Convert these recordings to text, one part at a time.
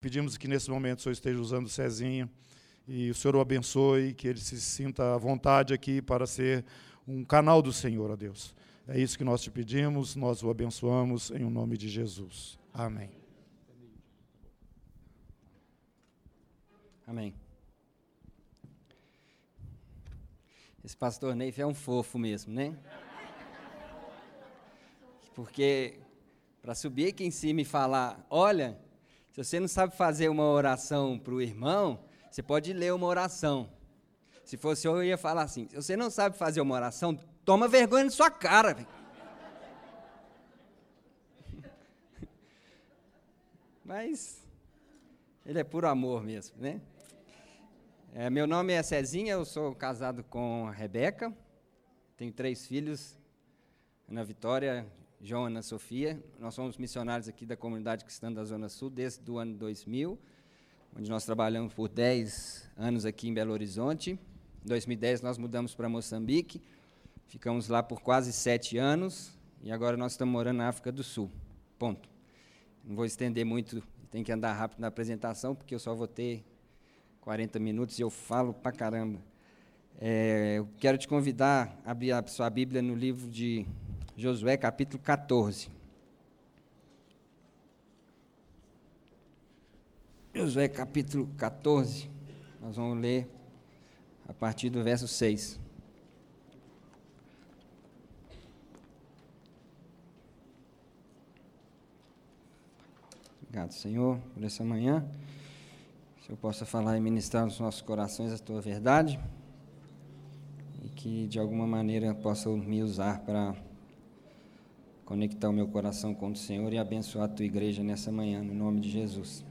Pedimos que nesse momento o Senhor esteja usando o Cezinho e o Senhor o abençoe, que ele se sinta à vontade aqui para ser um canal do Senhor, ó Deus. É isso que nós te pedimos, nós o abençoamos em o nome de Jesus. Amém. Amém. Esse pastor Neif é um fofo mesmo, né? Porque para subir aqui em cima e falar, olha, se você não sabe fazer uma oração para o irmão, você pode ler uma oração. Se fosse eu, eu ia falar assim: se você não sabe fazer uma oração, toma vergonha na sua cara. Mas ele é puro amor mesmo, né? É, meu nome é Cezinha, eu sou casado com a Rebeca, tenho três filhos, Ana Vitória, João Ana Sofia. Nós somos missionários aqui da comunidade cristã da Zona Sul desde o ano 2000, onde nós trabalhamos por 10 anos aqui em Belo Horizonte. Em 2010 nós mudamos para Moçambique, ficamos lá por quase sete anos e agora nós estamos morando na África do Sul. Ponto. Não vou estender muito, tem que andar rápido na apresentação, porque eu só vou ter 40 minutos e eu falo pra caramba. É, eu quero te convidar a abrir a sua Bíblia no livro de Josué, capítulo 14. Josué, capítulo 14. Nós vamos ler a partir do verso 6. Obrigado, Senhor, por essa manhã que eu possa falar e ministrar nos nossos corações a tua verdade e que de alguma maneira possa me usar para conectar o meu coração com o Senhor e abençoar a tua igreja nessa manhã, no nome de Jesus.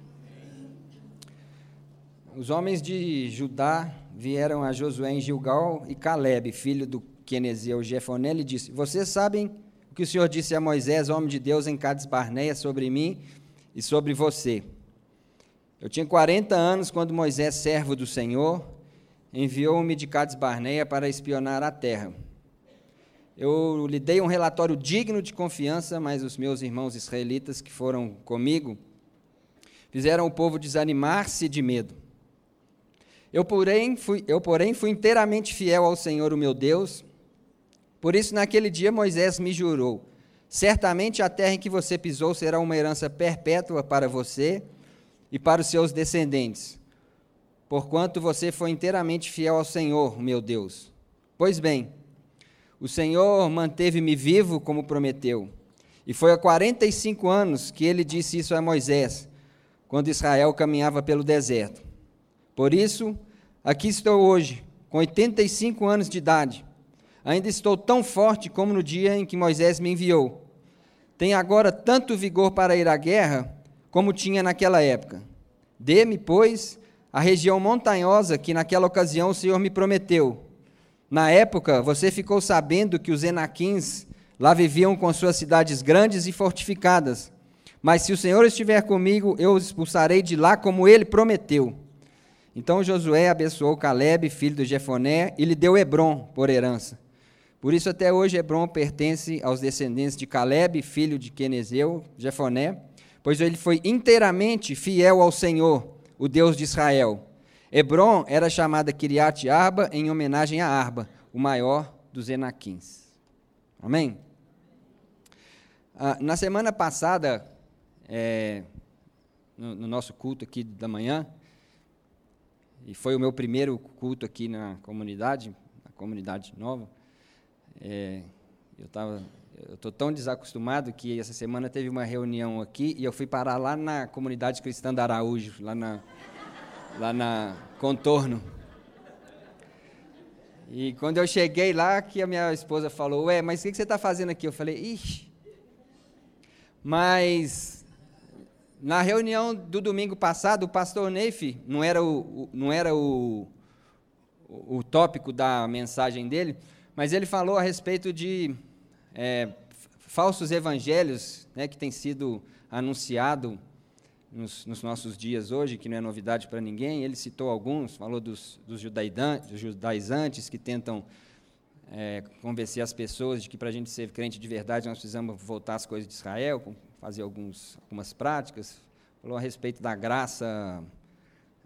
Os homens de Judá vieram a Josué em Gilgal e Caleb, filho do Quenezeu Jefoné, lhe disse: Vocês sabem o que o Senhor disse a Moisés, homem de Deus, em Cades Barneia, sobre mim e sobre você. Eu tinha 40 anos quando Moisés, servo do Senhor, enviou-me de Cades Barneia para espionar a terra. Eu lhe dei um relatório digno de confiança, mas os meus irmãos israelitas que foram comigo fizeram o povo desanimar-se de medo. Eu porém, fui, eu, porém, fui inteiramente fiel ao Senhor, o meu Deus. Por isso, naquele dia, Moisés me jurou: Certamente a terra em que você pisou será uma herança perpétua para você e para os seus descendentes, porquanto você foi inteiramente fiel ao Senhor, meu Deus. Pois bem, o Senhor manteve-me vivo como prometeu. E foi há 45 anos que ele disse isso a Moisés, quando Israel caminhava pelo deserto. Por isso, aqui estou hoje, com 85 anos de idade. Ainda estou tão forte como no dia em que Moisés me enviou. Tenho agora tanto vigor para ir à guerra como tinha naquela época. Dê-me, pois, a região montanhosa que naquela ocasião o Senhor me prometeu. Na época, você ficou sabendo que os Enaquins lá viviam com suas cidades grandes e fortificadas. Mas se o Senhor estiver comigo, eu os expulsarei de lá como ele prometeu. Então Josué abençoou Caleb, filho de Jefoné, e lhe deu Hebron por herança. Por isso até hoje Hebron pertence aos descendentes de Caleb, filho de Quenezeu, Jefoné, pois ele foi inteiramente fiel ao Senhor, o Deus de Israel. Hebron era chamada Kiriat Arba em homenagem a Arba, o maior dos Enaquins. Amém? Ah, na semana passada, é, no, no, nosso culto aqui da manhã, e foi o meu primeiro culto aqui na comunidade, na comunidade nova, é, eu estava eu estou tão desacostumado que essa semana teve uma reunião aqui e eu fui parar lá na comunidade cristã da Araújo, lá na, lá na Contorno. E quando eu cheguei lá, que a minha esposa falou, ué, mas o que você está fazendo aqui? Eu falei, ixi. Mas na reunião do domingo passado, o pastor Neif, não era o, não era o, o tópico da mensagem dele, mas ele falou a respeito de é, falsos evangelhos né, que tem sido anunciado nos, nos, nossos dias hoje, que não é novidade para ninguém. Ele citou alguns, falou dos, dos, dos judaizantes que tentam é, convencer as pessoas de que para a gente ser crente de verdade nós precisamos voltar às coisas de Israel, fazer alguns, algumas práticas, falou a respeito da graça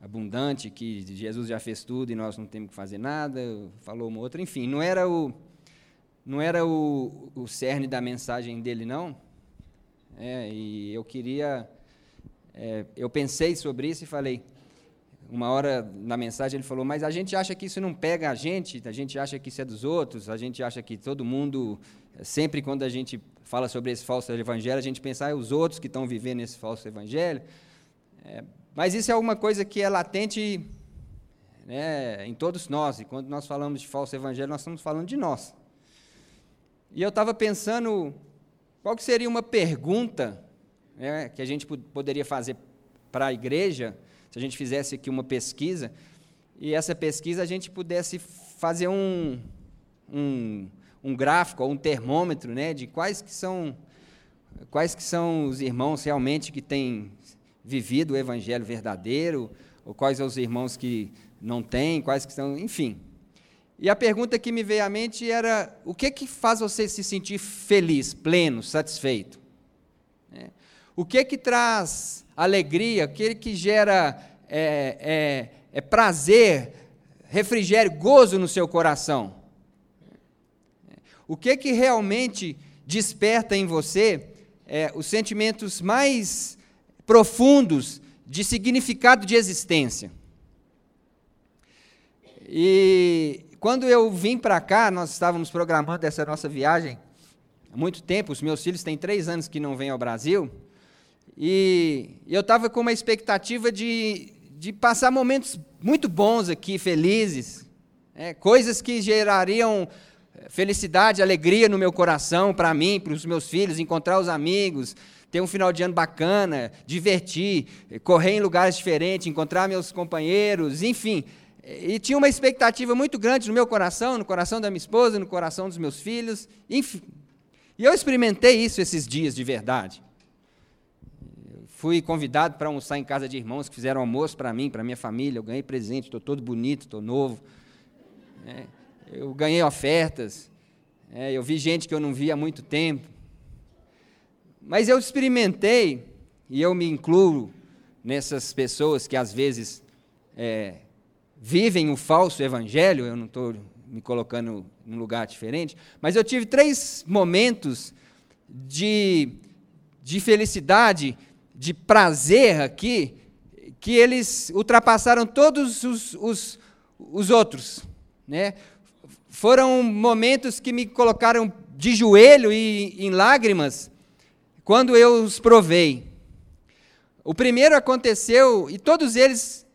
abundante, que Jesus já fez tudo e nós não temos que fazer nada, falou uma outra, enfim, não era o, não era o, o cerne da mensagem dele, não. É, e eu queria, é, eu pensei sobre isso e falei, uma hora na mensagem ele falou, mas a gente acha que isso não pega a gente, a gente acha que isso é dos outros, a gente acha que todo mundo, sempre quando a gente fala sobre esse falso evangelho, a gente pensa, ah, é os outros que estão vivendo esse falso evangelho. É, mas isso é alguma coisa que é latente né, em todos nós, e quando nós falamos de falso evangelho, nós estamos falando de nós. E eu estava pensando, qual que seria uma pergunta né, que a gente poderia fazer para a igreja, se a gente fizesse aqui uma pesquisa, e essa pesquisa a gente pudesse fazer um, um, um gráfico, um termômetro, né, de quais que são quais que são os irmãos realmente que têm vivido o evangelho verdadeiro, ou quais são os irmãos que não têm, quais que são, enfim. E a pergunta que me veio à mente era: o que que faz você se sentir feliz, pleno, satisfeito? É. O que que traz alegria, aquele que gera é, é, é prazer, refrigério, gozo no seu coração. O que que realmente desperta em você é, os sentimentos mais profundos de significado de existência? E quando eu vim para cá, nós estávamos programando essa nossa viagem há muito tempo. Os meus filhos têm três anos que não vêm ao Brasil. E eu estava com uma expectativa de, de passar momentos muito bons aqui, felizes, é, coisas que gerariam eh, felicidade, alegria no meu coração, para mim, para os meus filhos, encontrar os amigos, ter um final de ano bacana, divertir, eh, correr em lugares diferentes, encontrar meus companheiros, enfim. E tinha uma expectativa muito grande no meu coração, no coração da minha esposa, no coração dos meus filhos, enfim. E eu experimentei isso esses dias de verdade. Fui convidado para almoçar em casa de irmãos que fizeram almoço para mim, para minha família. Eu ganhei presente, estou todo bonito, estou novo. É, eu ganhei ofertas. É, eu vi gente que eu não via há muito tempo. Mas eu experimentei, e eu me incluo nessas pessoas que às vezes é, vivem o falso evangelho, eu não estou me colocando num lugar diferente, mas eu tive três momentos de, de felicidade de prazer aqui, que eles ultrapassaram todos os, os, os outros. Né? Foram momentos que me colocaram de joelho e em lágrimas quando eu os provei. O primeiro aconteceu, e todos eles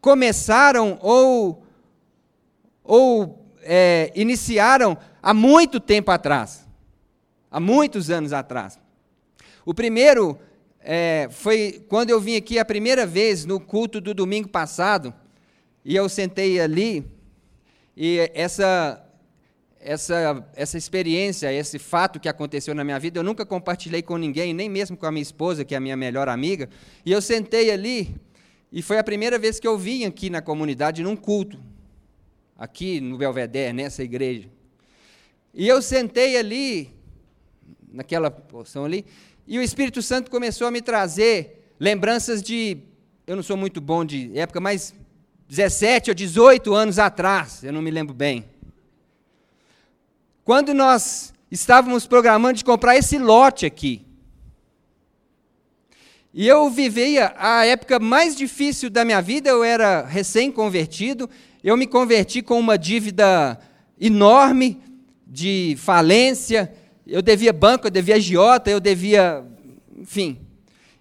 começaram ou, ou é, iniciaram há muito tempo atrás, há muitos anos atrás. O primeiro é, foi quando eu vim aqui a primeira vez no culto do domingo passado, e eu sentei ali, e essa, essa, essa experiência, esse fato que aconteceu na minha vida, eu nunca compartilhei com ninguém, nem mesmo com a minha esposa, que é a minha melhor amiga, e eu sentei ali, e foi a primeira vez que eu vim aqui na comunidade, num culto, aqui no Belvedere, nessa igreja. E eu sentei ali, naquela porção ali, e o Espírito Santo começou a me trazer lembranças de, eu não sou muito bom de época, mas 17 ou 18 anos atrás, eu não me lembro bem. Quando nós estávamos programando de comprar esse lote aqui. E eu vivia a época mais difícil da minha vida, eu era recém-convertido, eu me converti com uma dívida enorme de falência, eu devia banco, eu devia agiota, eu devia, enfim.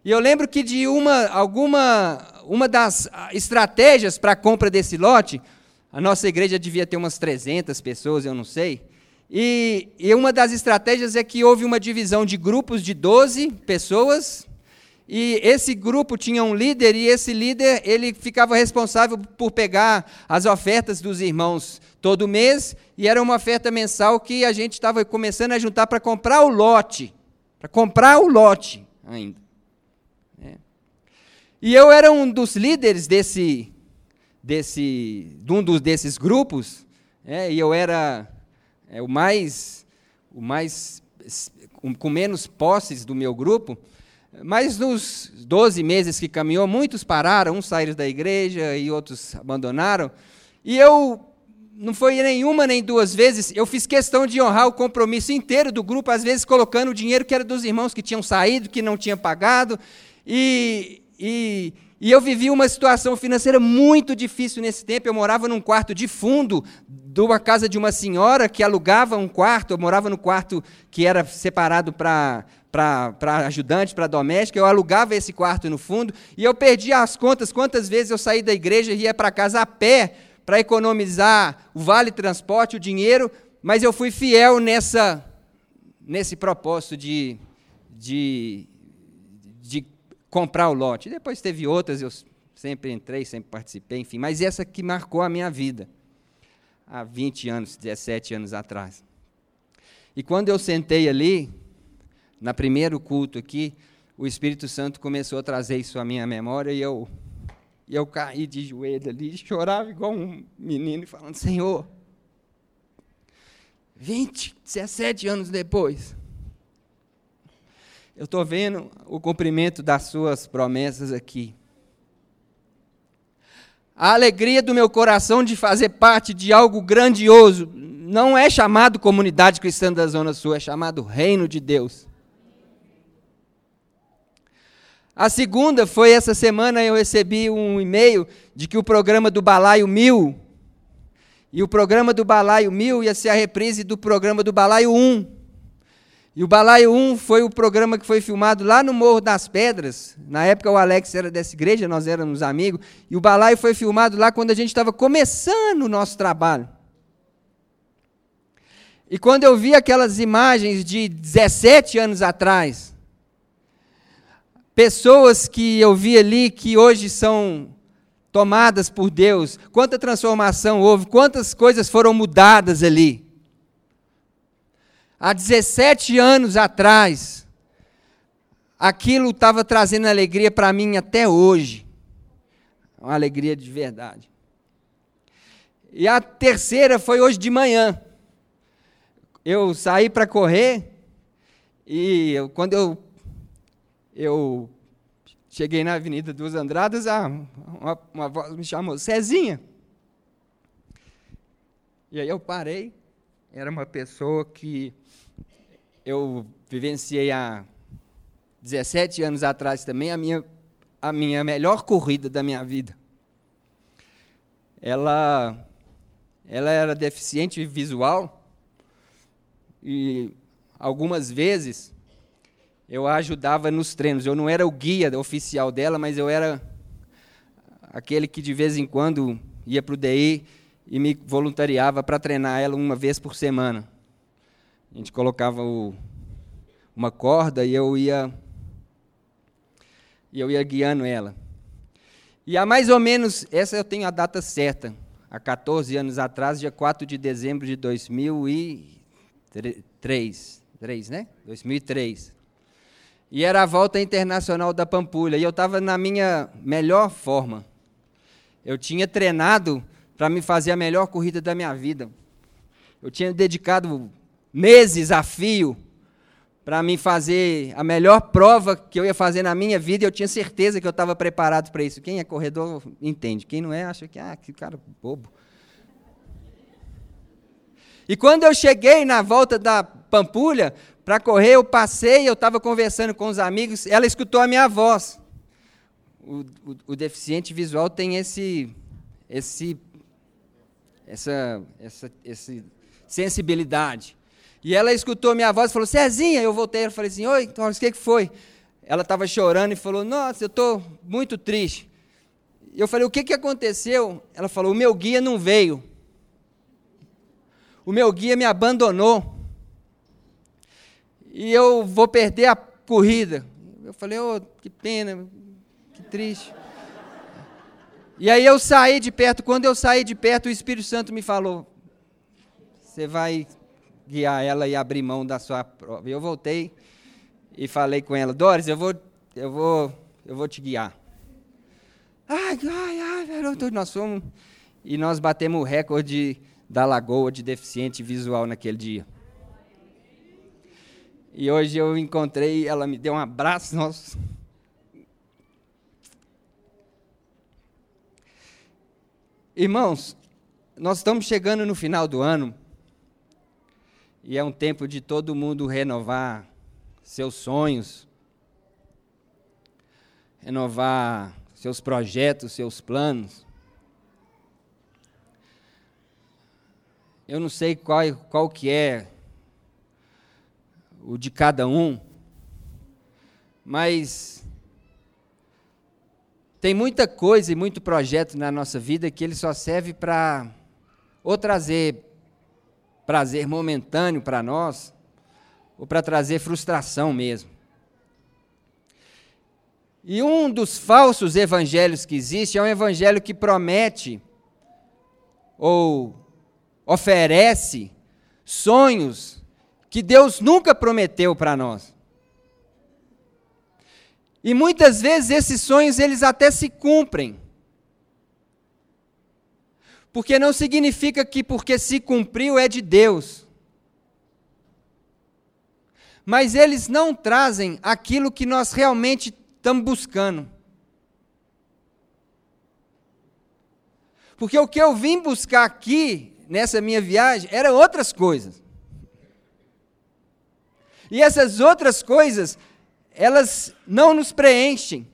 E eu lembro que de uma, alguma, uma das estratégias para a compra desse lote, a nossa igreja devia ter umas 300 pessoas, eu não sei. E, e uma das estratégias é que houve uma divisão de grupos de 12 pessoas, e esse grupo tinha um líder, e esse líder ele ficava responsável por pegar as ofertas dos irmãos todo mês, e era uma oferta mensal que a gente estava começando a juntar para comprar o lote, para comprar o lote ainda. É. E eu era um dos líderes desse, desse, de um dos, desses grupos, é, e eu era é, o mais, o mais com menos posses do meu grupo, Mas nos 12 meses que caminhou, muitos pararam, uns saíram da igreja e outros abandonaram. E eu, não foi nenhuma nem duas vezes, eu fiz questão de honrar o compromisso inteiro do grupo, às vezes colocando o dinheiro que era dos irmãos que tinham saído, que não tinham pagado. E, e, e eu vivi uma situação financeira muito difícil nesse tempo. Eu morava num quarto de fundo de uma casa de uma senhora que alugava um quarto. Eu morava no quarto que era separado para para ajudante, para doméstica, eu alugava esse quarto no fundo e eu perdi as contas quantas vezes eu saí da igreja e ia para casa a pé para economizar o vale transporte, o dinheiro, mas eu fui fiel nessa nesse propósito de, de, de comprar o lote. Depois teve outras, eu sempre entrei, sempre participei, enfim, mas essa que marcou a minha vida, há 20 anos, 17 anos atrás. E quando eu sentei ali, na primeiro culto aqui, o Espírito Santo começou a trazer isso à minha memória e eu, e eu caí de joelho ali, chorava igual um menino, falando: Senhor, 20, 17 anos depois, eu estou vendo o cumprimento das suas promessas aqui. A alegria do meu coração de fazer parte de algo grandioso não é chamado comunidade cristã da Zona Sul, é chamado Reino de Deus. A segunda foi essa semana eu recebi um e-mail de que o programa do Balaio Mil, e o programa do Balaio Mil ia ser a reprise do programa do Balaio 1. E o Balaio 1 foi o programa que foi filmado lá no Morro das Pedras. Na época o Alex era dessa igreja, nós éramos amigos. E o Balaio foi filmado lá quando a gente estava começando o nosso trabalho. E quando eu vi aquelas imagens de 17 anos atrás, pessoas que eu vi ali que hoje são tomadas por Deus, quanta transformação houve, quantas coisas foram mudadas ali há 17 anos atrás, aquilo estava trazendo alegria para mim até hoje. Uma alegria de verdade. E a terceira foi hoje de manhã. Eu saí para correr e eu, quando eu, eu cheguei na Avenida dos Andradas, ah, uma, uma voz me chamou, Cezinha. E aí eu parei, era uma pessoa que eu vivenciei há 17 anos atrás também a minha, a minha melhor corrida da minha vida. Ela, ela era deficiente visual e algumas vezes eu a ajudava nos treinos. Eu não era o guia oficial dela, mas eu era aquele que de vez em quando ia para o DI e me voluntariava para treinar ela uma vez por semana. A gente colocava o, uma corda e eu ia e eu ia guiando ela. E há mais ou menos, essa eu tenho a data certa, há 14 anos atrás, dia 4 de dezembro de 2003, 3, né? 2003. E era a volta internacional da Pampulha, e eu estava na minha melhor forma. Eu tinha treinado para me fazer a melhor corrida da minha vida. Eu tinha dedicado meses a fio para me fazer a melhor prova que eu ia fazer na minha vida, e eu tinha certeza que eu estava preparado para isso. Quem é corredor entende, quem não é acha que ah, que cara bobo. E quando eu cheguei na volta da Pampulha para correr, eu passei, eu estava conversando com os amigos, ela escutou a minha voz. O, o, o deficiente visual tem esse, esse, essa, essa, essa sensibilidade. E ela escutou minha voz e falou, Cezinha, eu voltei, eu falei assim, oi, Thomas, o que, que foi? Ela estava chorando e falou, nossa, eu estou muito triste. Eu falei, o que, que aconteceu? Ela falou, o meu guia não veio. O meu guia me abandonou. E eu vou perder a corrida. Eu falei, oh, que pena, que triste. E aí eu saí de perto, quando eu saí de perto, o Espírito Santo me falou: Você vai guiar ela e abrir mão da sua prova. Eu voltei e falei com ela, Doris, eu vou, eu vou, eu vou te guiar. Ai, ai, ai, garoto, nós fomos e nós batemos o recorde da lagoa de deficiente visual naquele dia. E hoje eu encontrei, ela me deu um abraço, nossa. Irmãos, nós estamos chegando no final do ano e é um tempo de todo mundo renovar seus sonhos, renovar seus projetos, seus planos. Eu não sei qual, qual que é o de cada um, mas tem muita coisa e muito projeto na nossa vida que ele só serve para ou trazer prazer momentâneo para nós, ou para trazer frustração mesmo. E um dos falsos evangelhos que existe é um evangelho que promete ou oferece sonhos que Deus nunca prometeu para nós. E muitas vezes esses sonhos eles até se cumprem. Porque não significa que porque se cumpriu é de Deus. Mas eles não trazem aquilo que nós realmente estamos buscando. Porque o que eu vim buscar aqui, nessa minha viagem, eram outras coisas. E essas outras coisas, elas não nos preenchem.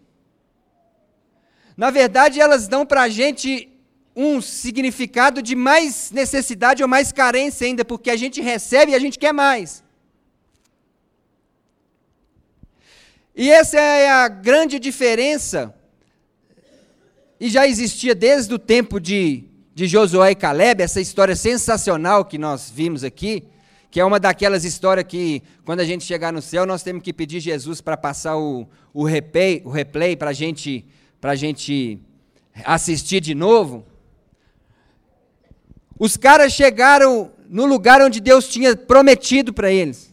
Na verdade, elas dão para a gente um significado de mais necessidade ou mais carência ainda, porque a gente recebe e a gente quer mais. E essa é a grande diferença, e já existia desde o tempo de, de Josué e Caleb, essa história sensacional que nós vimos aqui, que é uma daquelas histórias que, quando a gente chegar no céu, nós temos que pedir Jesus para passar o, o replay, o replay para gente, a gente assistir de novo. Os caras chegaram no lugar onde Deus tinha prometido para eles.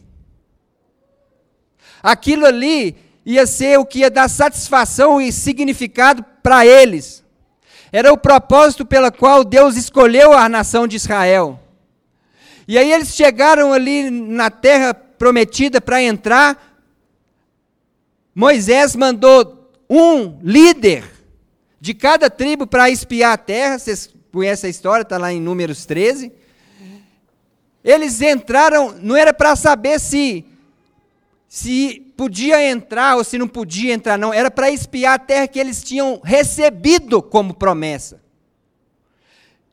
Aquilo ali ia ser o que ia dar satisfação e significado para eles. Era o propósito pelo qual Deus escolheu a nação de Israel. E aí eles chegaram ali na terra prometida para entrar. Moisés mandou um líder de cada tribo para espiar a terra. Vocês conhecem a história, está lá em Números 13. Eles entraram, não era para saber se se podia entrar ou se não podia entrar, não. Era para espiar a terra que eles tinham recebido como promessa.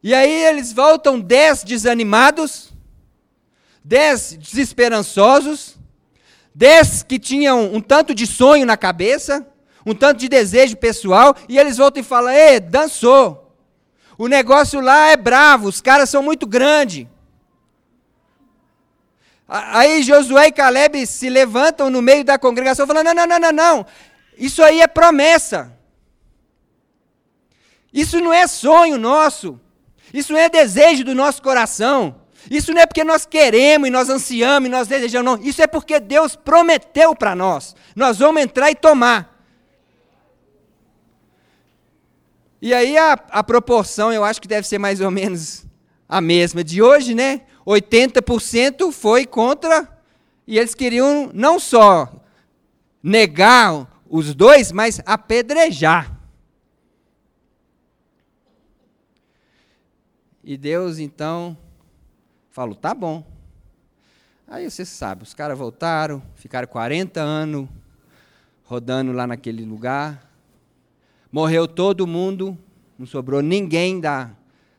E aí eles voltam dez desanimados, dez desesperançosos, dez que tinham um tanto de sonho na cabeça, um tanto de desejo pessoal, e eles voltam e falam: Ei, dançou. O negócio lá é bravo, os caras são muito grandes. Aí Josué e Caleb se levantam no meio da congregação falando: não, não, não, não, não. Isso aí é promessa. Isso não é sonho nosso. Isso não é desejo do nosso coração. Isso não é porque nós queremos e nós ansiamos e nós desejamos, não. Isso é porque Deus prometeu para nós. Nós vamos entrar e tomar. E aí a, a proporção eu acho que deve ser mais ou menos a mesma de hoje, né? 80% foi contra, e eles queriam não só negar os dois, mas apedrejar. E Deus então falou: tá bom. Aí você sabe, os caras voltaram, ficaram 40 anos rodando lá naquele lugar. Morreu todo mundo, não sobrou ninguém da,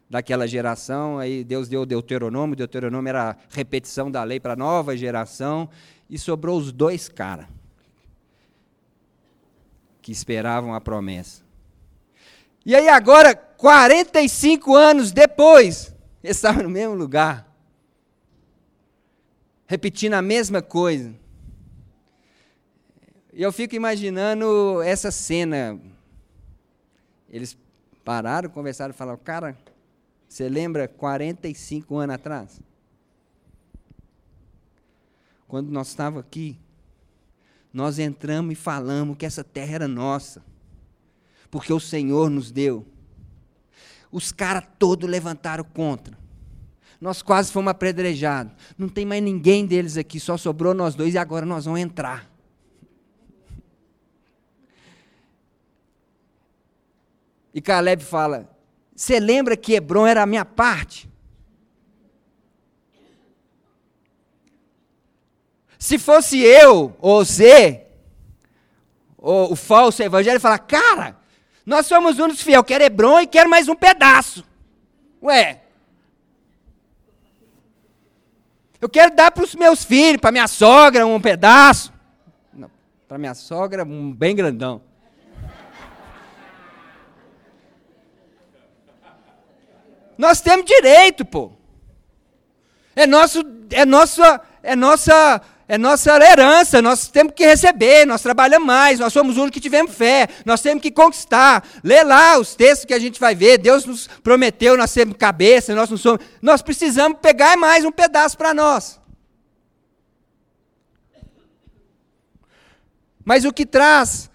daquela geração, aí Deus deu o Deuteronômio, Deuteronômio era a repetição da lei para a nova geração, e sobrou os dois caras que esperavam a promessa. E aí agora, 45 anos depois, eles estavam no mesmo lugar, repetindo a mesma coisa. E eu fico imaginando essa cena. Eles pararam, conversaram e falaram, cara, você lembra 45 anos atrás? Quando nós estávamos aqui, nós entramos e falamos que essa terra era nossa, porque o Senhor nos deu. Os caras todos levantaram contra. Nós quase fomos apredrejados. Não tem mais ninguém deles aqui, só sobrou nós dois e agora nós vamos entrar. E Caleb fala: Você lembra que Hebron era a minha parte? Se fosse eu ou você, ou o falso evangelho, falar: Cara, nós somos únicos fiel, quero Hebron e quero mais um pedaço. Ué. Eu quero dar para os meus filhos, para minha sogra um pedaço. Para minha sogra, um bem grandão. Nós temos direito, pô. É nosso, é nossa, é nossa, é nossa herança. Nós temos que receber. Nós trabalhamos mais. Nós somos os únicos que tivemos fé. Nós temos que conquistar. Lê lá os textos que a gente vai ver. Deus nos prometeu. Nós temos cabeça. Nós não somos. Nós precisamos pegar mais um pedaço para nós. Mas o que traz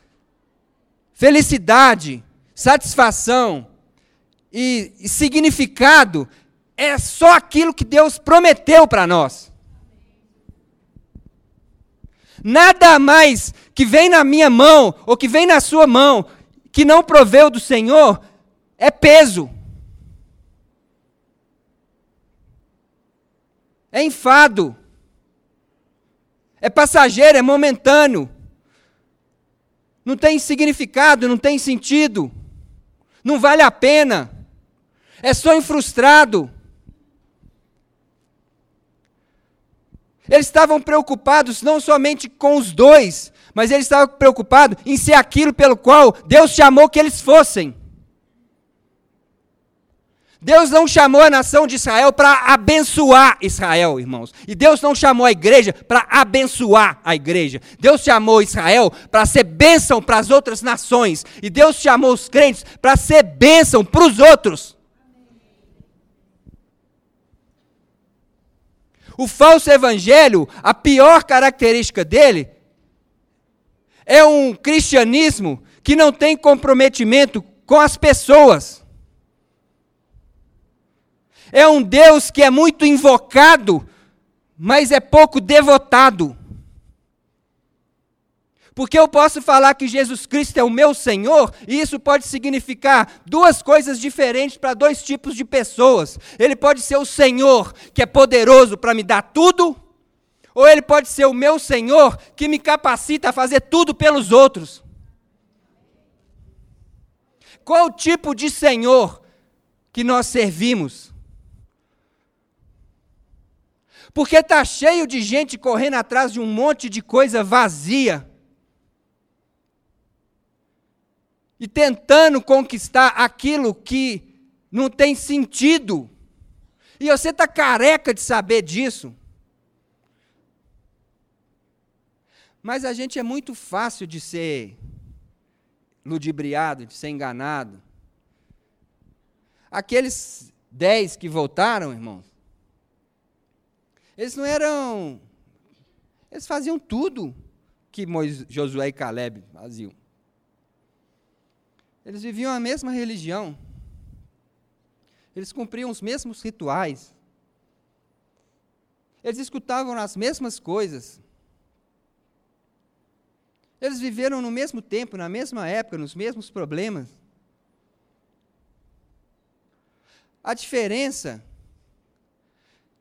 felicidade, satisfação, e, e significado é só aquilo que Deus prometeu para nós. Nada mais que vem na minha mão ou que vem na sua mão que não proveu do Senhor é peso. É enfado. É passageiro, é momentâneo. Não tem significado, não tem sentido. Não vale a pena é sonho frustrado. Eles estavam preocupados não somente com os dois, mas eles estavam preocupados em ser aquilo pelo qual Deus chamou que eles fossem. Deus não chamou a nação de Israel para abençoar Israel, irmãos. E Deus não chamou a igreja para abençoar a igreja. Deus chamou Israel para ser bênção para as outras nações. E Deus chamou os crentes para ser bênção para os outros. O falso evangelho, a pior característica dele, é um cristianismo que não tem comprometimento com as pessoas. É um Deus que é muito invocado, mas é pouco devotado. Porque eu posso falar que Jesus Cristo é o meu Senhor, e isso pode significar duas coisas diferentes para dois tipos de pessoas. Ele pode ser o Senhor, que é poderoso para me dar tudo, ou ele pode ser o meu Senhor, que me capacita a fazer tudo pelos outros. Qual tipo de Senhor que nós servimos? Porque está cheio de gente correndo atrás de um monte de coisa vazia e tentando conquistar aquilo que não tem sentido. E você está careca de saber disso. Mas a gente é muito fácil de ser ludibriado, de ser enganado. Aqueles dez que voltaram, irmãos, eles não eram. Eles faziam tudo que Moisés, Josué e Caleb faziam. Eles viviam a mesma religião. Eles cumpriam os mesmos rituais. Eles escutavam as mesmas coisas. Eles viveram no mesmo tempo, na mesma época, nos mesmos problemas. A diferença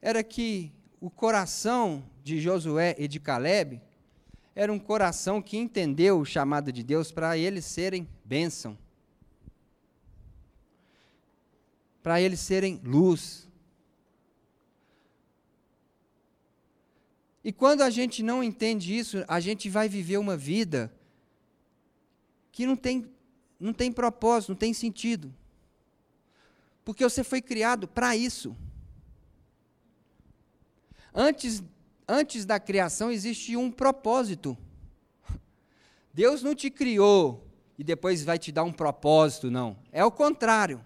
era que o coração de Josué e de Caleb era um coração que entendeu o chamado de Deus para eles serem bênção. Para eles serem luz. E quando a gente não entende isso, a gente vai viver uma vida que não tem, não tem propósito, não tem sentido. Porque você foi criado para isso. Antes, antes da criação existe um propósito. Deus não te criou e depois vai te dar um propósito, não. É o contrário.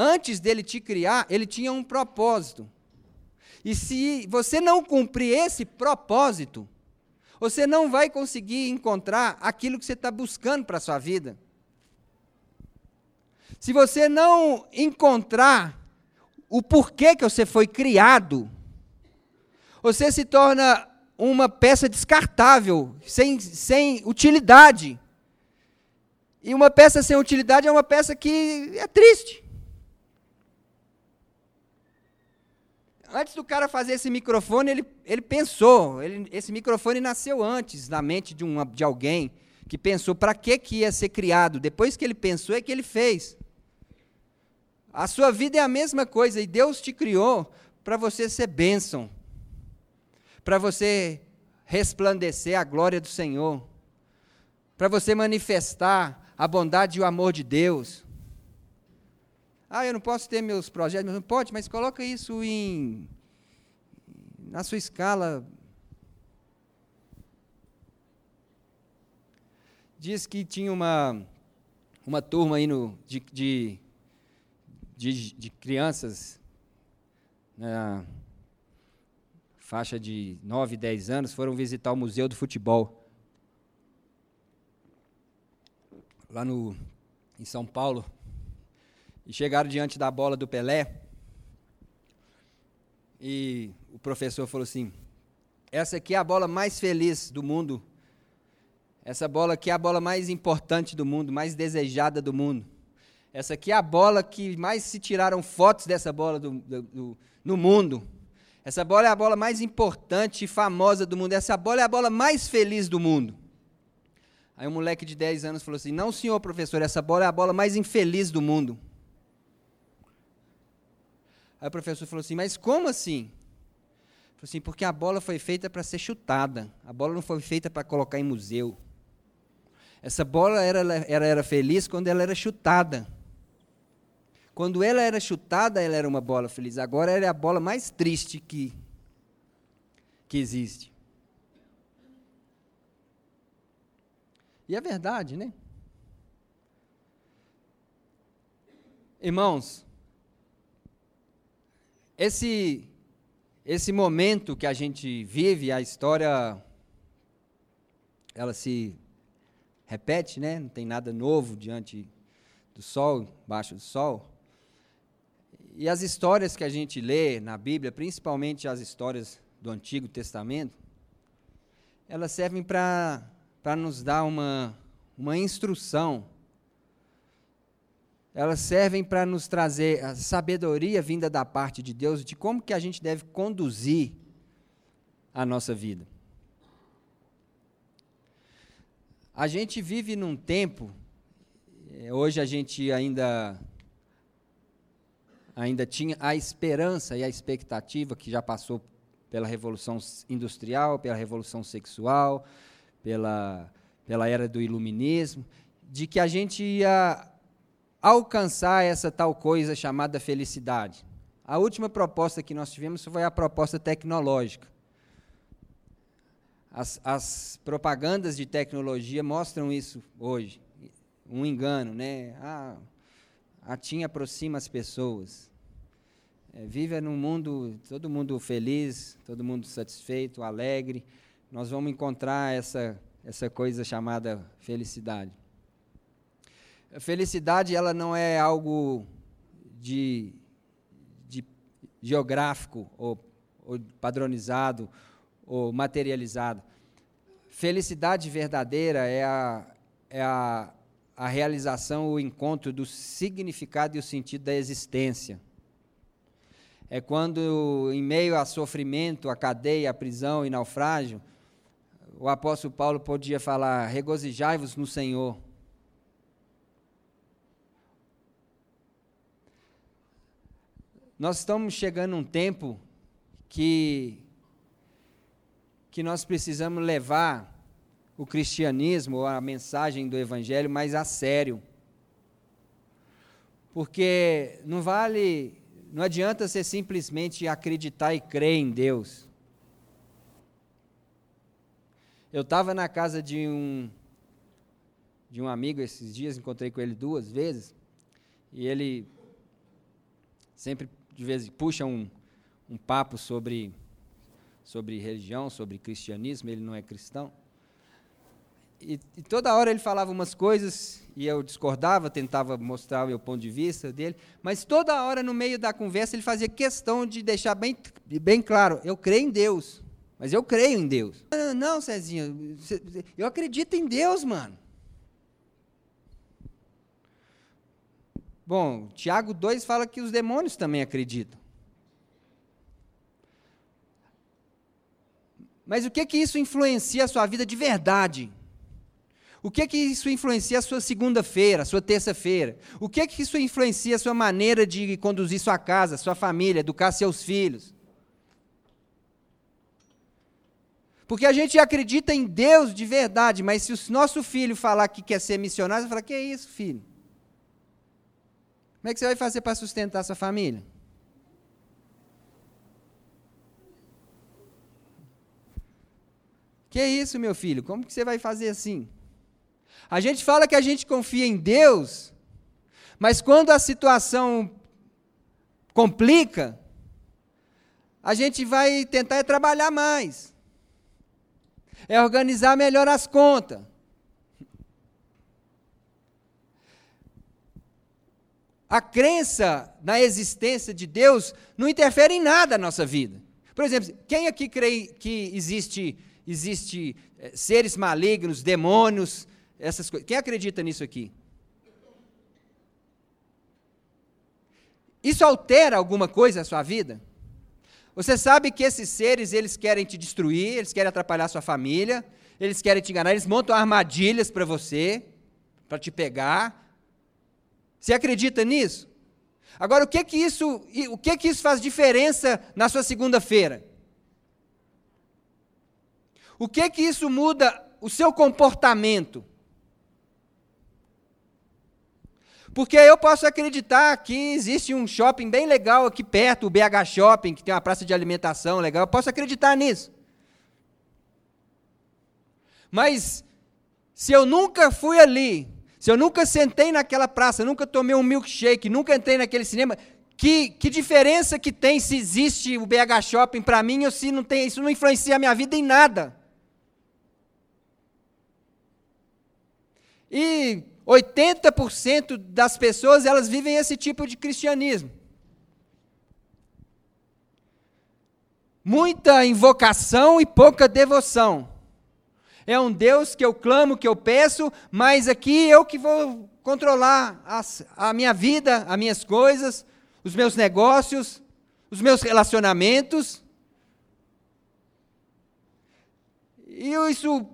Antes dele te criar, ele tinha um propósito. E se você não cumprir esse propósito, você não vai conseguir encontrar aquilo que você está buscando para a sua vida. Se você não encontrar o porquê que você foi criado, você se torna uma peça descartável, sem, sem utilidade. E uma peça sem utilidade é uma peça que é triste. Antes do cara fazer esse microfone, ele, ele pensou. Ele, esse microfone nasceu antes na mente de, uma, de alguém que pensou para que, que ia ser criado. Depois que ele pensou, é que ele fez. A sua vida é a mesma coisa e Deus te criou para você ser bênção, para você resplandecer a glória do Senhor, para você manifestar a bondade e o amor de Deus. Ah, eu não posso ter meus projetos, não pode, mas coloca isso em na sua escala. Diz que tinha uma uma turma aí no, de, de de, de crianças na faixa de 9, 10 anos foram visitar o Museu do Futebol. Lá no, em São Paulo. E chegaram diante da bola do Pelé. E o professor falou assim: Essa aqui é a bola mais feliz do mundo. Essa bola aqui é a bola mais importante do mundo, mais desejada do mundo. Essa aqui é a bola que mais se tiraram fotos dessa bola do, do, do, no mundo. Essa bola é a bola mais importante e famosa do mundo. Essa bola é a bola mais feliz do mundo. Aí um moleque de 10 anos falou assim: Não, senhor professor, essa bola é a bola mais infeliz do mundo. Aí o professor falou assim: Mas como assim? Falou assim: Porque a bola foi feita para ser chutada. A bola não foi feita para colocar em museu. Essa bola era, era, era feliz quando ela era chutada. Quando ela era chutada, ela era uma bola feliz. Agora ela é a bola mais triste que, que existe. E é verdade, né? Irmãos, esse esse momento que a gente vive, a história ela se repete, né? Não tem nada novo diante do sol, baixo do sol. E as histórias que a gente lê na Bíblia, principalmente as histórias do Antigo Testamento, elas servem para nos dar uma, uma instrução. Elas servem para nos trazer a sabedoria vinda da parte de Deus de como que a gente deve conduzir a nossa vida. A gente vive num tempo, eh, hoje a gente ainda ainda tinha a esperança e a expectativa que já passou pela revolução industrial, pela revolução sexual, pela pela era do iluminismo, de que a gente ia alcançar essa tal coisa chamada felicidade. A última proposta que nós tivemos foi a proposta tecnológica. As, as propagandas de tecnologia mostram isso hoje. Um engano, né? Ah, a TIM aproxima as pessoas. É, vive num mundo, todo mundo feliz, todo mundo satisfeito, alegre. Nós vamos encontrar essa, essa coisa chamada felicidade. A felicidade ela não é algo de, de geográfico ou, ou padronizado ou materializado. Felicidade verdadeira é a, é a, a realização, o encontro do significado e o sentido da existência. É quando, em meio a sofrimento, a cadeia, a prisão e naufrágio, o apóstolo Paulo podia falar: regozijai-vos no Senhor. Nós estamos chegando um tempo que que nós precisamos levar o cristianismo, a mensagem do evangelho mais a sério. Porque não vale, não adianta você simplesmente acreditar e crer em Deus. Eu estava na casa de um de um amigo esses dias, encontrei com ele duas vezes, e ele sempre de vez puxa um, um papo sobre sobre religião, sobre cristianismo, ele não é cristão. E, e, toda hora ele falava umas coisas e eu discordava, tentava mostrar o meu ponto de vista dele, mas toda hora no meio da conversa ele fazia questão de deixar bem, bem claro: eu creio em Deus, mas eu creio em Deus. Não, não, Cezinha, eu acredito em Deus, mano. Bom, Tiago 2 fala que os demônios também acreditam. Mas o que que isso influencia a sua vida de verdade? O que que isso influencia a sua segunda-feira, a sua terça-feira? O que que isso influencia a sua maneira de conduzir sua casa, sua família, educar seus filhos? Porque a gente acredita em Deus de verdade, mas se o nosso filho falar que quer ser missionário, você fala: "Que é isso, filho? Como é que você vai fazer para sustentar sua família?" Que isso, meu filho? Como que você vai fazer assim? A gente fala que a gente confia em Deus, mas quando a situação complica, a gente vai tentar trabalhar mais. É organizar melhor as contas. A crença na existência de Deus não interfere em nada na nossa vida. Por exemplo, quem aqui crê que existe existe é, seres malignos, demônios, essas coisas. Quem acredita nisso aqui? Isso altera alguma coisa na sua vida? Você sabe que esses seres, eles querem te destruir, eles querem atrapalhar sua família, eles querem te enganar, eles montam armadilhas para você, para te pegar. Você acredita nisso? Agora, o que que isso, o que que isso faz diferença na sua segunda-feira? O que que isso muda o seu comportamento? Porque eu posso acreditar que existe um shopping bem legal aqui perto, o BH Shopping, que tem uma praça de alimentação legal. Eu posso acreditar nisso. Mas se eu nunca fui ali, se eu nunca sentei naquela praça, nunca tomei um milkshake, nunca entrei naquele cinema, que, que diferença que tem se existe o BH Shopping para mim ou se não tem, isso não influencia a minha vida em nada. E 80% das pessoas, elas vivem esse tipo de cristianismo. Muita invocação e pouca devoção. É um Deus que eu clamo, que eu peço, mas aqui eu que vou controlar as, a minha vida, as minhas coisas, os meus negócios, os meus relacionamentos. E isso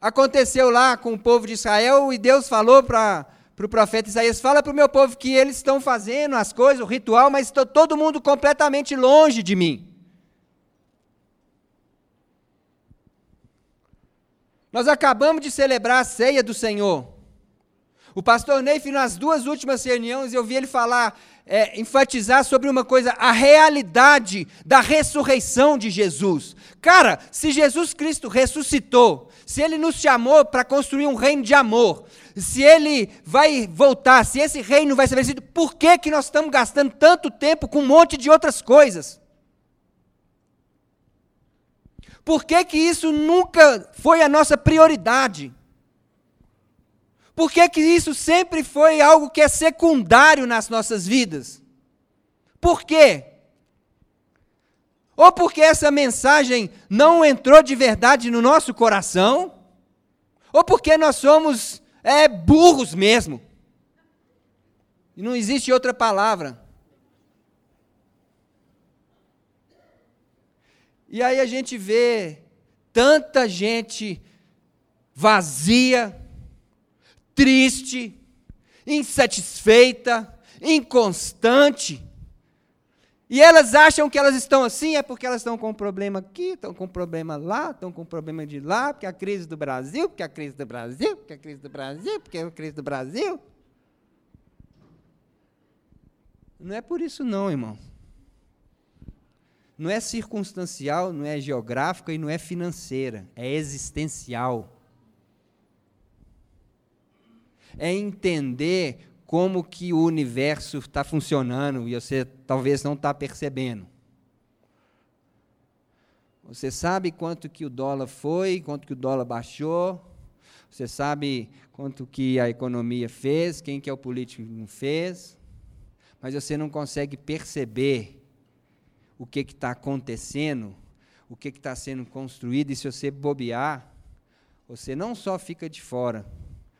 aconteceu lá com o povo de Israel e Deus falou para o profeta Isaías: fala para o meu povo que eles estão fazendo as coisas, o ritual, mas todo mundo completamente longe de mim. Nós acabamos de celebrar a ceia do Senhor. O pastor Neif, nas duas últimas reuniões, eu vi ele falar, é, enfatizar sobre uma coisa, a realidade da ressurreição de Jesus. Cara, se Jesus Cristo ressuscitou, se ele nos chamou para construir um reino de amor, se ele vai voltar, se esse reino vai ser vencido, por que, que nós estamos gastando tanto tempo com um monte de outras coisas? Por que, que isso nunca foi a nossa prioridade? Por que, que isso sempre foi algo que é secundário nas nossas vidas? Por quê? ou porque essa mensagem não entrou de verdade no nosso coração, ou porque nós somos é, burros mesmo. E não existe outra palavra. E aí a gente vê tanta gente vazia, triste, insatisfeita, inconstante, e elas acham que elas estão assim é porque elas estão com um problema aqui, estão com um problema lá, estão com um problema de lá, porque a crise do Brasil, porque a crise do Brasil, porque a crise do Brasil, porque a crise do Brasil. Não é por isso não, irmão. Não é circunstancial, não é geográfica e não é financeira, é existencial. É entender como que o universo está funcionando e você talvez não está percebendo. Você sabe quanto que o dólar foi, quanto que o dólar baixou. Você sabe quanto que a economia fez, quem que é o político que não fez, mas você não consegue perceber o que está acontecendo, o que está sendo construído, e se você bobear, você não só fica de fora,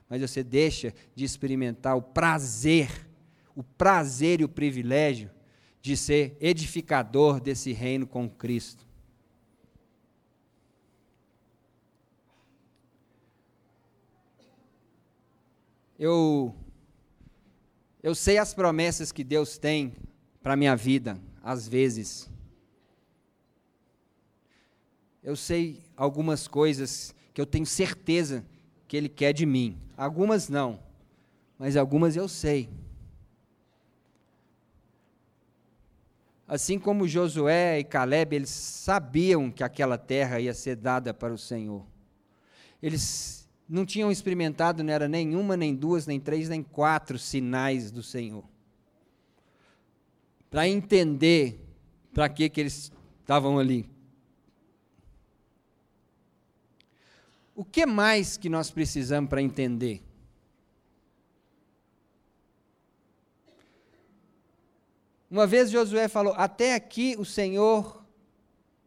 mas você deixa de experimentar o prazer, o prazer e o privilégio de ser edificador desse reino com Cristo. Eu eu sei as promessas que Deus tem para a minha vida, às vezes. Eu sei algumas coisas que eu tenho certeza que Ele quer de mim. Algumas não, mas algumas eu sei. Assim como Josué e Caleb, eles sabiam que aquela terra ia ser dada para o Senhor. Eles não tinham experimentado, não era nenhuma, nem duas, nem três, nem quatro sinais do Senhor. Para entender para que, que eles estavam ali. O que mais que nós precisamos para entender? Uma vez Josué falou: Até aqui o Senhor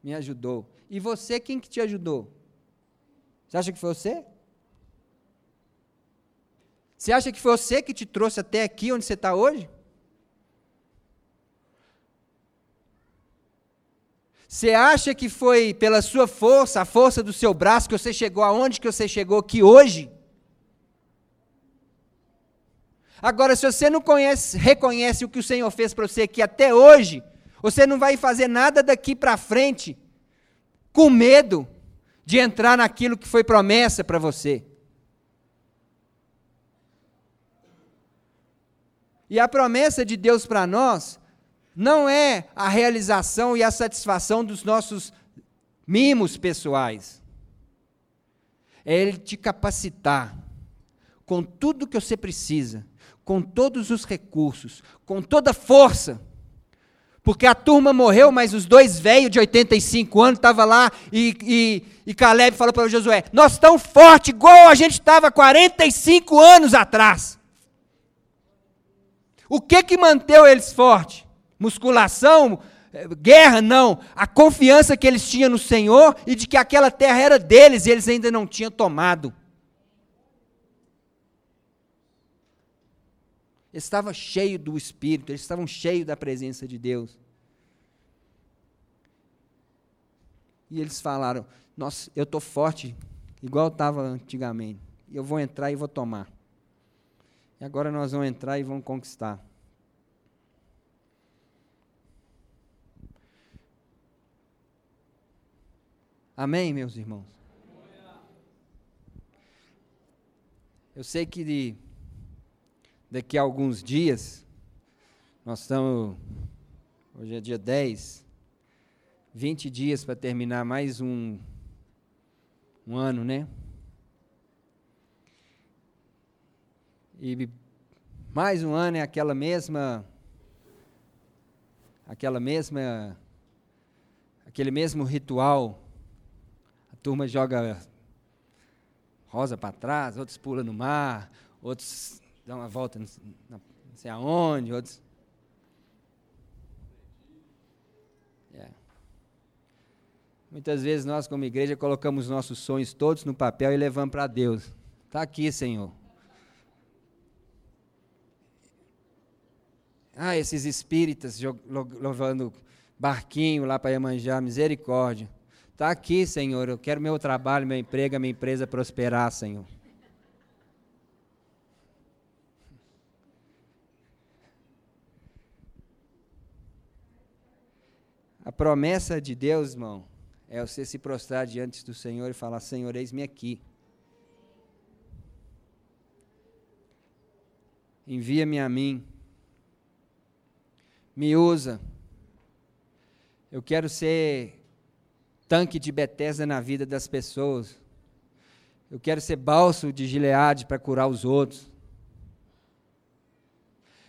me ajudou. E você, quem que te ajudou? Você acha que foi você? Você acha que foi você que te trouxe até aqui onde você está hoje? Você acha que foi pela sua força, a força do seu braço, que você chegou aonde que você chegou aqui hoje? Agora, se você não conhece, reconhece o que o Senhor fez para você aqui até hoje, você não vai fazer nada daqui para frente com medo de entrar naquilo que foi promessa para você. E a promessa de Deus para nós não é a realização e a satisfação dos nossos mimos pessoais. É Ele te capacitar com tudo que você precisa com todos os recursos, com toda força. Porque a turma morreu, mas os dois velhos de 85 anos estavam lá e, e, e Caleb falou para Josué: Nós estamos fortes, igual a gente estava 45 anos atrás. O que que manteve eles fortes? Musculação? Eh, guerra? Não. A confiança que eles tinham no Senhor e de que aquela terra era deles e eles ainda não tinham tomado. Eles estavam cheios do Espírito, eles estavam cheios da presença de Deus. E eles falaram: Nossa, eu estou forte, igual estava antigamente. Eu vou entrar e vou tomar. E agora nós vamos entrar e vamos conquistar. Amém, meus irmãos? Eu sei que de daqui a alguns dias, nós estamos, hoje é dia 10, 20 dias para terminar mais um, um ano, né? E mais um ano é aquela mesma, aquela mesma, aquele mesmo ritual. Turma joga rosa para trás, outros pulam no mar, outros dar uma volta não sei aonde, outros. É. Muitas vezes nós, como igreja, colocamos nossos sonhos todos no papel e levamos para Deus. Está aqui, Senhor. Ah, esses espíritas levando barquinho lá para Iemanjá, misericórdia. Está aqui, Senhor. Eu quero meu trabalho, meu emprego, a minha empresa prosperar, Senhor. A promessa de Deus, irmão, é você se prostrar diante do Senhor e falar: Senhor, eis-me aqui. Envia-me a mim. Me usa. Eu quero ser tanque de Bethesda na vida das pessoas. Eu quero ser balso de Gileade para curar os outros.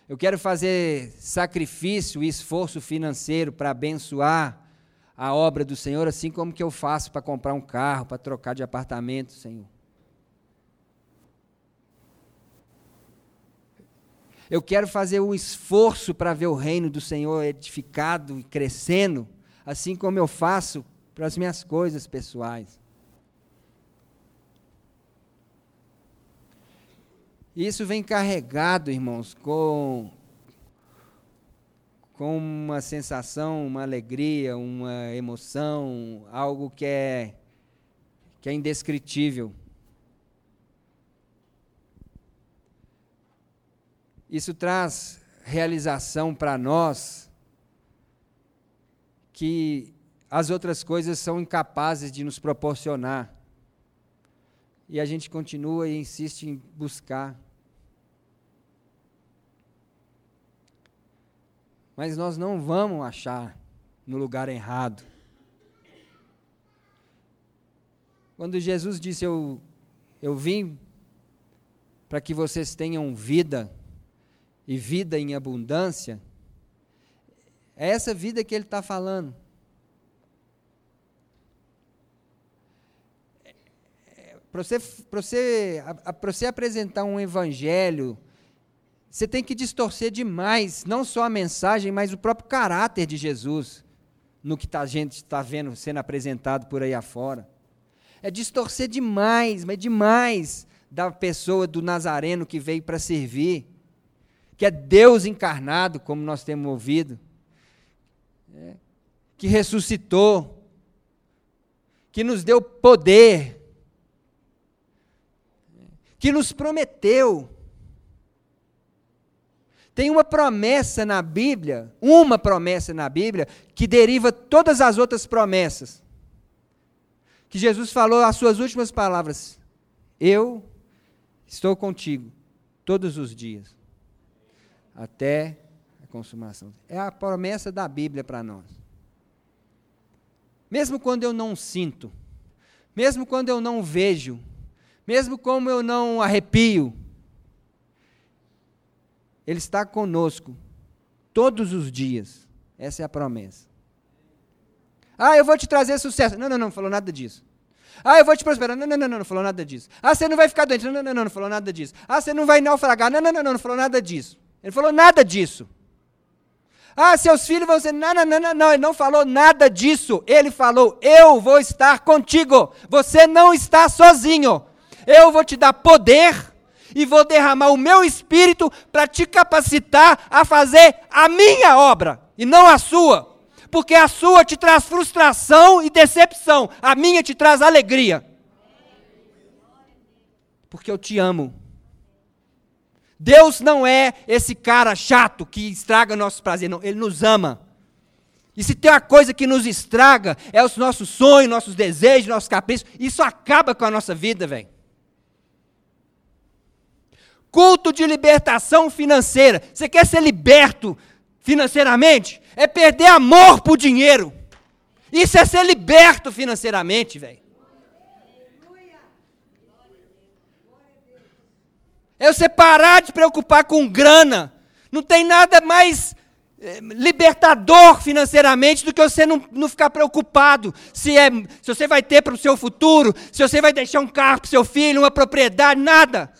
Eu quero fazer sacrifício e esforço financeiro para abençoar a obra do Senhor, assim como que eu faço para comprar um carro, para trocar de apartamento, Senhor. Eu quero fazer um esforço para ver o reino do Senhor edificado e crescendo, assim como eu faço para as minhas coisas pessoais. Isso vem carregado, irmãos, com, com uma sensação, uma alegria, uma emoção, algo que é, que é indescritível. Isso traz realização para nós que as outras coisas são incapazes de nos proporcionar. E a gente continua e insiste em buscar. Mas nós não vamos achar no lugar errado. Quando Jesus disse: Eu, eu vim para que vocês tenham vida, e vida em abundância, é essa vida que ele está falando. Para você, você, você apresentar um evangelho, você tem que distorcer demais, não só a mensagem, mas o próprio caráter de Jesus, no que tá, a gente está vendo sendo apresentado por aí afora. É distorcer demais, mas demais, da pessoa do Nazareno que veio para servir que é Deus encarnado, como nós temos ouvido, é, que ressuscitou, que nos deu poder, que nos prometeu. Tem uma promessa na Bíblia, uma promessa na Bíblia, que deriva todas as outras promessas. Que Jesus falou as suas últimas palavras: Eu estou contigo todos os dias até a consumação. É a promessa da Bíblia para nós. Mesmo quando eu não sinto, mesmo quando eu não vejo, mesmo como eu não arrepio, Ele está conosco todos os dias. Essa é a promessa. Ah, eu vou te trazer sucesso. Não, não, não, não falou nada disso. Ah, eu vou te prosperar. Não, não, não, não, não falou nada disso. Ah, você não vai ficar doente. Não, não, não, não, não falou nada disso. Ah, você não vai naufragar. Não, não, não, não, não falou nada disso. Ele falou nada disso. Ah, seus filhos vão ser. Não, não, não, não, não. Ele não falou nada disso. Ele falou: Eu vou estar contigo. Você não está sozinho. Eu vou te dar poder e vou derramar o meu espírito para te capacitar a fazer a minha obra e não a sua. Porque a sua te traz frustração e decepção, a minha te traz alegria. Porque eu te amo. Deus não é esse cara chato que estraga nossos prazeres, não. Ele nos ama. E se tem uma coisa que nos estraga, é os nossos sonhos, nossos desejos, nossos caprichos. Isso acaba com a nossa vida, velho. Culto de libertação financeira. Você quer ser liberto financeiramente? É perder amor por dinheiro. Isso é ser liberto financeiramente, velho. É você parar de preocupar com grana. Não tem nada mais eh, libertador financeiramente do que você não, não ficar preocupado se, é, se você vai ter para o seu futuro, se você vai deixar um carro para o seu filho, uma propriedade, nada.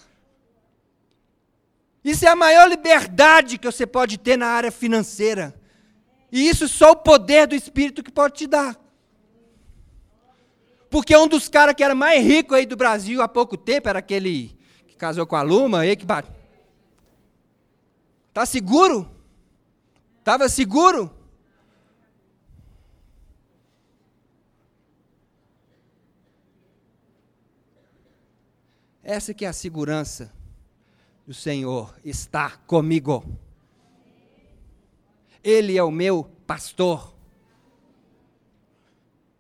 Isso é a maior liberdade que você pode ter na área financeira. E isso só o poder do Espírito que pode te dar. Porque um dos caras que era mais rico aí do Brasil há pouco tempo era aquele casou com a Luma, aí que bate. Tá seguro? Estava seguro? Essa que é a segurança do Senhor está comigo. Ele é o meu pastor.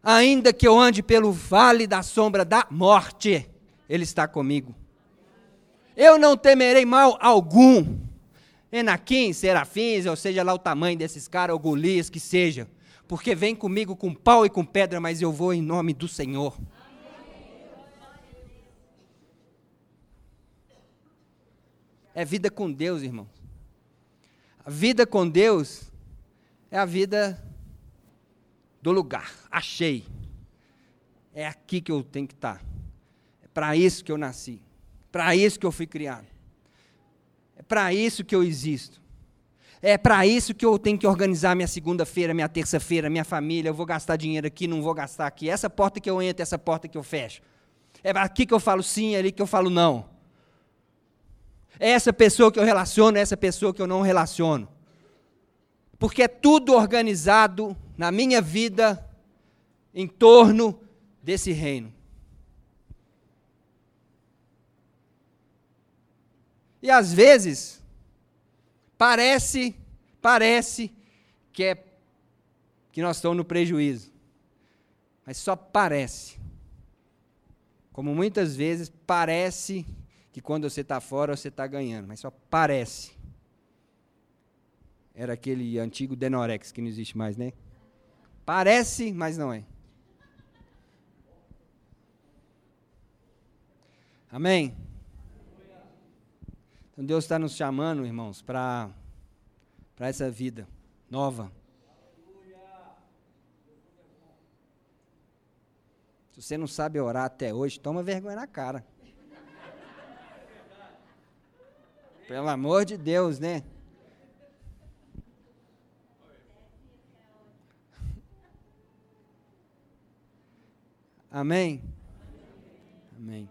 Ainda que eu ande pelo vale da sombra da morte, Ele está comigo. Eu não temerei mal algum. Enaquim, serafins, ou seja lá o tamanho desses caras, ou Golias, que seja. Porque vem comigo com pau e com pedra, mas eu vou em nome do Senhor. É vida com Deus, irmão. A vida com Deus é a vida do lugar. Achei. É aqui que eu tenho que estar. É para isso que eu nasci. Para isso que eu fui criado. É para isso que eu existo. É para isso que eu tenho que organizar minha segunda-feira, minha terça-feira, minha família. Eu vou gastar dinheiro aqui, não vou gastar aqui. Essa porta que eu entro, essa porta que eu fecho. É aqui que eu falo sim, é ali que eu falo não. É essa pessoa que eu relaciono, é essa pessoa que eu não relaciono. Porque é tudo organizado na minha vida em torno desse reino. E às vezes, parece, parece que é que nós estamos no prejuízo. Mas só parece. Como muitas vezes parece que quando você está fora você está ganhando, mas só parece. Era aquele antigo Denorex que não existe mais, né? Parece, mas não é. Amém? Então Deus está nos chamando, irmãos, para essa vida nova. Se você não sabe orar até hoje, toma vergonha na cara. Pelo amor de Deus, né? Amém? Amém.